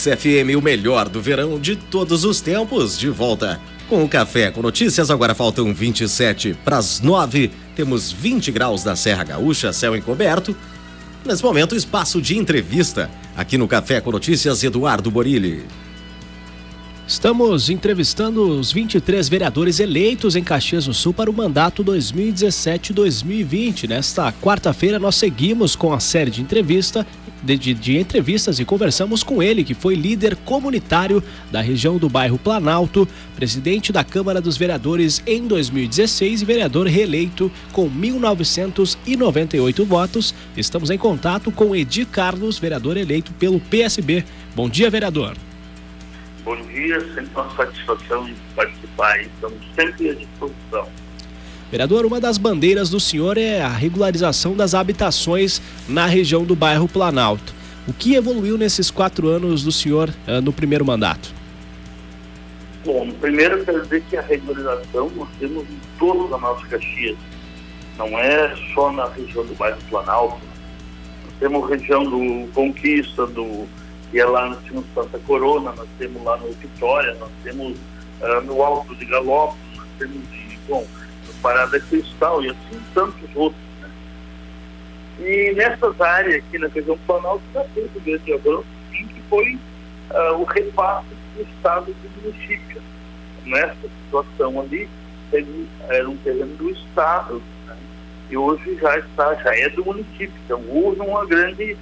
Mix FM, o melhor do verão de todos os tempos, de volta com o Café com Notícias. Agora faltam 27 para as 9. Temos 20 graus da Serra Gaúcha, céu encoberto. Nesse momento, espaço de entrevista aqui no Café com Notícias, Eduardo Borilli. Estamos entrevistando os 23 vereadores eleitos em Caxias do Sul para o mandato 2017-2020. Nesta quarta-feira, nós seguimos com a série de entrevista de, de, de, entrevistas e conversamos com ele, que foi líder comunitário da região do bairro Planalto, presidente da Câmara dos Vereadores em 2016 e vereador reeleito com 1.998 votos. Estamos em contato com Edi Carlos, vereador eleito pelo PSB. Bom dia, vereador. Bom dia, sempre uma satisfação de participar. Estamos sempre à disposição. Vereador, uma das bandeiras do senhor é a regularização das habitações na região do bairro Planalto. O que evoluiu nesses quatro anos do senhor uh, no primeiro mandato? Bom, primeiro quero dizer que a regularização nós temos em toda a nossa Caxias. Não é só na região do bairro Planalto. Nós temos região do Conquista, do e é lá nós temos Santa Corona, nós temos lá no Vitória, nós temos uh, no Alto de Galópolis, nós temos em, bom, no Parada Cristal e assim tantos outros. Né? E nessas áreas aqui na região Planalto já teve um grande avanço, sim, que foi uh, o repasse do Estado do município. Nessa situação ali, era um terreno do Estado, né? e hoje já está, já é do município. Então houve uma grande.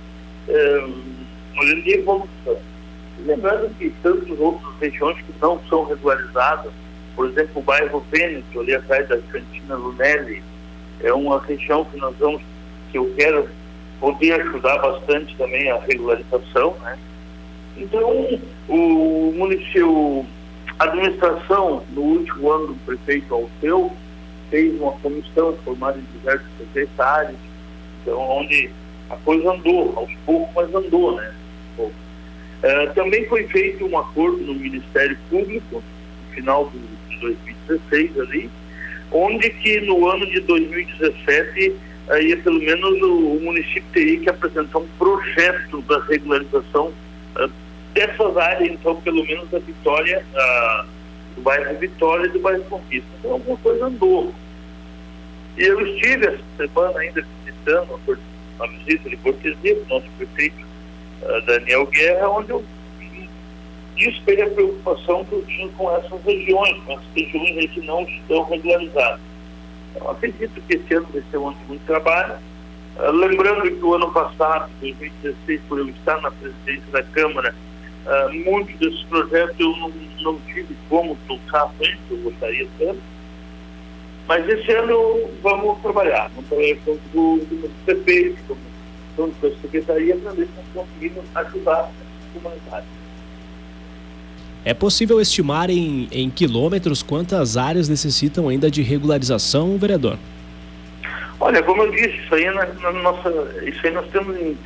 Uh, uma grande evolução. lembrando que tantas outras regiões que não são regularizadas, por exemplo, o bairro Vêneto, ali atrás da cantina Lunelli, é uma região que nós vamos, que eu quero poder ajudar bastante também a regularização, né? Então, o município, a administração, no último ano do prefeito Alceu, fez uma comissão formada em diversos secretários, então, onde a coisa andou, aos poucos, mas andou, né? Uh, também foi feito um acordo no Ministério Público, no final de 2016 ali, onde que no ano de 2017 aí pelo menos o, o município teria que apresentar um projeto da regularização uh, dessas áreas, então pelo menos da Vitória, uh, do bairro Vitória e do bairro Conquista. Então alguma coisa andou. E eu estive essa semana ainda visitando a visita de cortesia do nosso prefeito Daniel Guerra, onde eu ele a preocupação que eu tinha com essas regiões, com essas regiões que não estão regularizadas. Então, acredito que esse ano vai ser um ano de muito trabalho. Uh, lembrando que o ano passado, 2016, por eu estar na presidência da Câmara, uh, muitos desses projetos eu não, não tive como tocar frente, eu gostaria tanto. Mas esse ano vamos trabalhar, vamos trabalhar com o prefeito, com junto com a Secretaria, para ver se nós conseguimos ajudar a comunidade. É possível estimar em, em quilômetros quantas áreas necessitam ainda de regularização, vereador? Olha, como eu disse, isso aí, na, na nossa, isso aí nós temos em,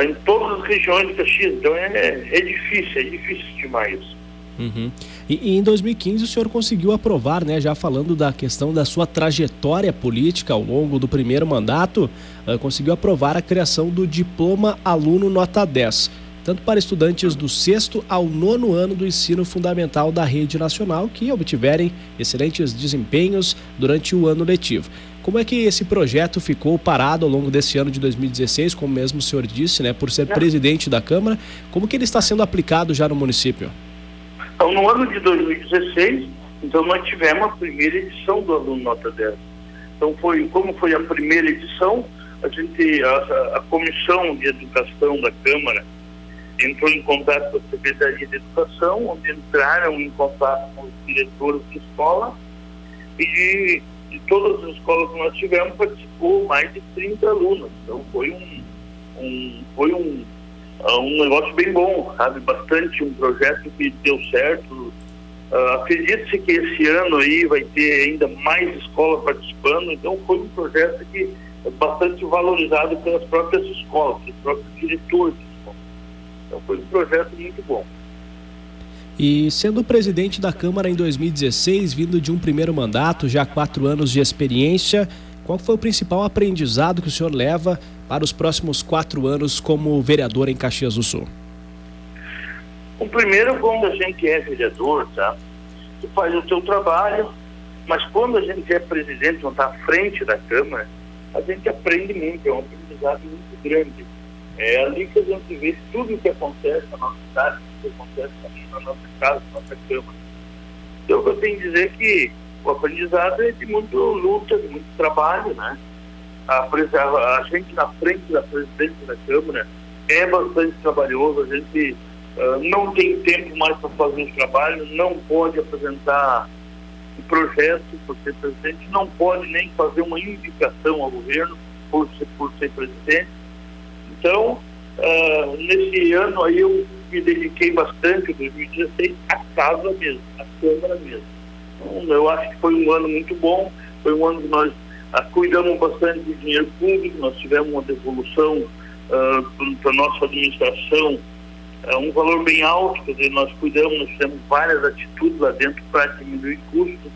em todas as regiões de Caxias, então é, é difícil, é difícil estimar isso. Uhum. E, e, em 2015 o senhor conseguiu aprovar, né, já falando da questão da sua trajetória política ao longo do primeiro mandato, uh, conseguiu aprovar a criação do diploma aluno nota 10, tanto para estudantes do sexto ao nono ano do ensino fundamental da rede nacional que obtiverem excelentes desempenhos durante o ano letivo. Como é que esse projeto ficou parado ao longo desse ano de 2016, como mesmo o senhor disse, né, por ser presidente da Câmara? Como que ele está sendo aplicado já no município? Então, no ano de 2016, então nós tivemos a primeira edição do aluno nota 10. Então, foi, como foi a primeira edição, a gente, a, a comissão de educação da Câmara entrou em contato com a Secretaria de Educação, onde entraram em contato com os diretores de escola e de, todas as escolas que nós tivemos participou mais de 30 alunos. Então foi um, um foi um um negócio bem bom, sabe? Bastante um projeto que deu certo. Uh, Acredite-se que esse ano aí vai ter ainda mais escolas participando, então foi um projeto que é bastante valorizado pelas próprias escolas, pelos próprios diretores. Então foi um projeto muito bom. E sendo presidente da Câmara em 2016, vindo de um primeiro mandato, já quatro anos de experiência, qual foi o principal aprendizado que o senhor leva para os próximos quatro anos como vereador em Caxias do Sul? O primeiro, quando a gente é vereador, tá? Tu faz o teu trabalho, mas quando a gente é presidente, não está à frente da Câmara, a gente aprende muito, é um aprendizado muito grande. É ali que a gente vê tudo o que acontece na nossa cidade, tudo que acontece na nossa casa, na nossa Câmara. Então, eu tenho que dizer que o aprendizado é de muito luta, de muito trabalho, né? A, a, a gente na frente da presidência da Câmara é bastante trabalhoso, a gente uh, não tem tempo mais para fazer o trabalho, não pode apresentar um projeto por ser presidente, não pode nem fazer uma indicação ao governo por ser, por ser presidente. Então, uh, nesse ano aí eu me dediquei bastante, em 2016, à casa mesmo, à Câmara mesmo. Então, eu acho que foi um ano muito bom, foi um ano que nós uh, cuidamos bastante de dinheiro público, nós tivemos uma devolução uh, para a nossa administração é um valor bem alto, quer dizer, nós cuidamos, nós temos várias atitudes lá dentro para diminuir custos,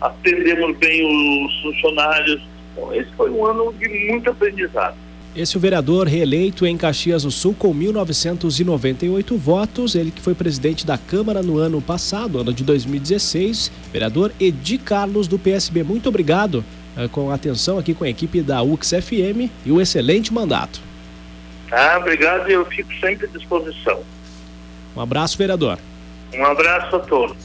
atendemos bem os funcionários. Então, esse foi um ano de muito aprendizado. Esse é o vereador reeleito em Caxias do Sul com 1.998 votos, ele que foi presidente da Câmara no ano passado, ano de 2016, vereador Edi Carlos do PSB. Muito obrigado com a atenção aqui com a equipe da UXFM e o excelente mandato. Ah, obrigado e eu fico sempre à disposição. Um abraço, vereador. Um abraço a todos.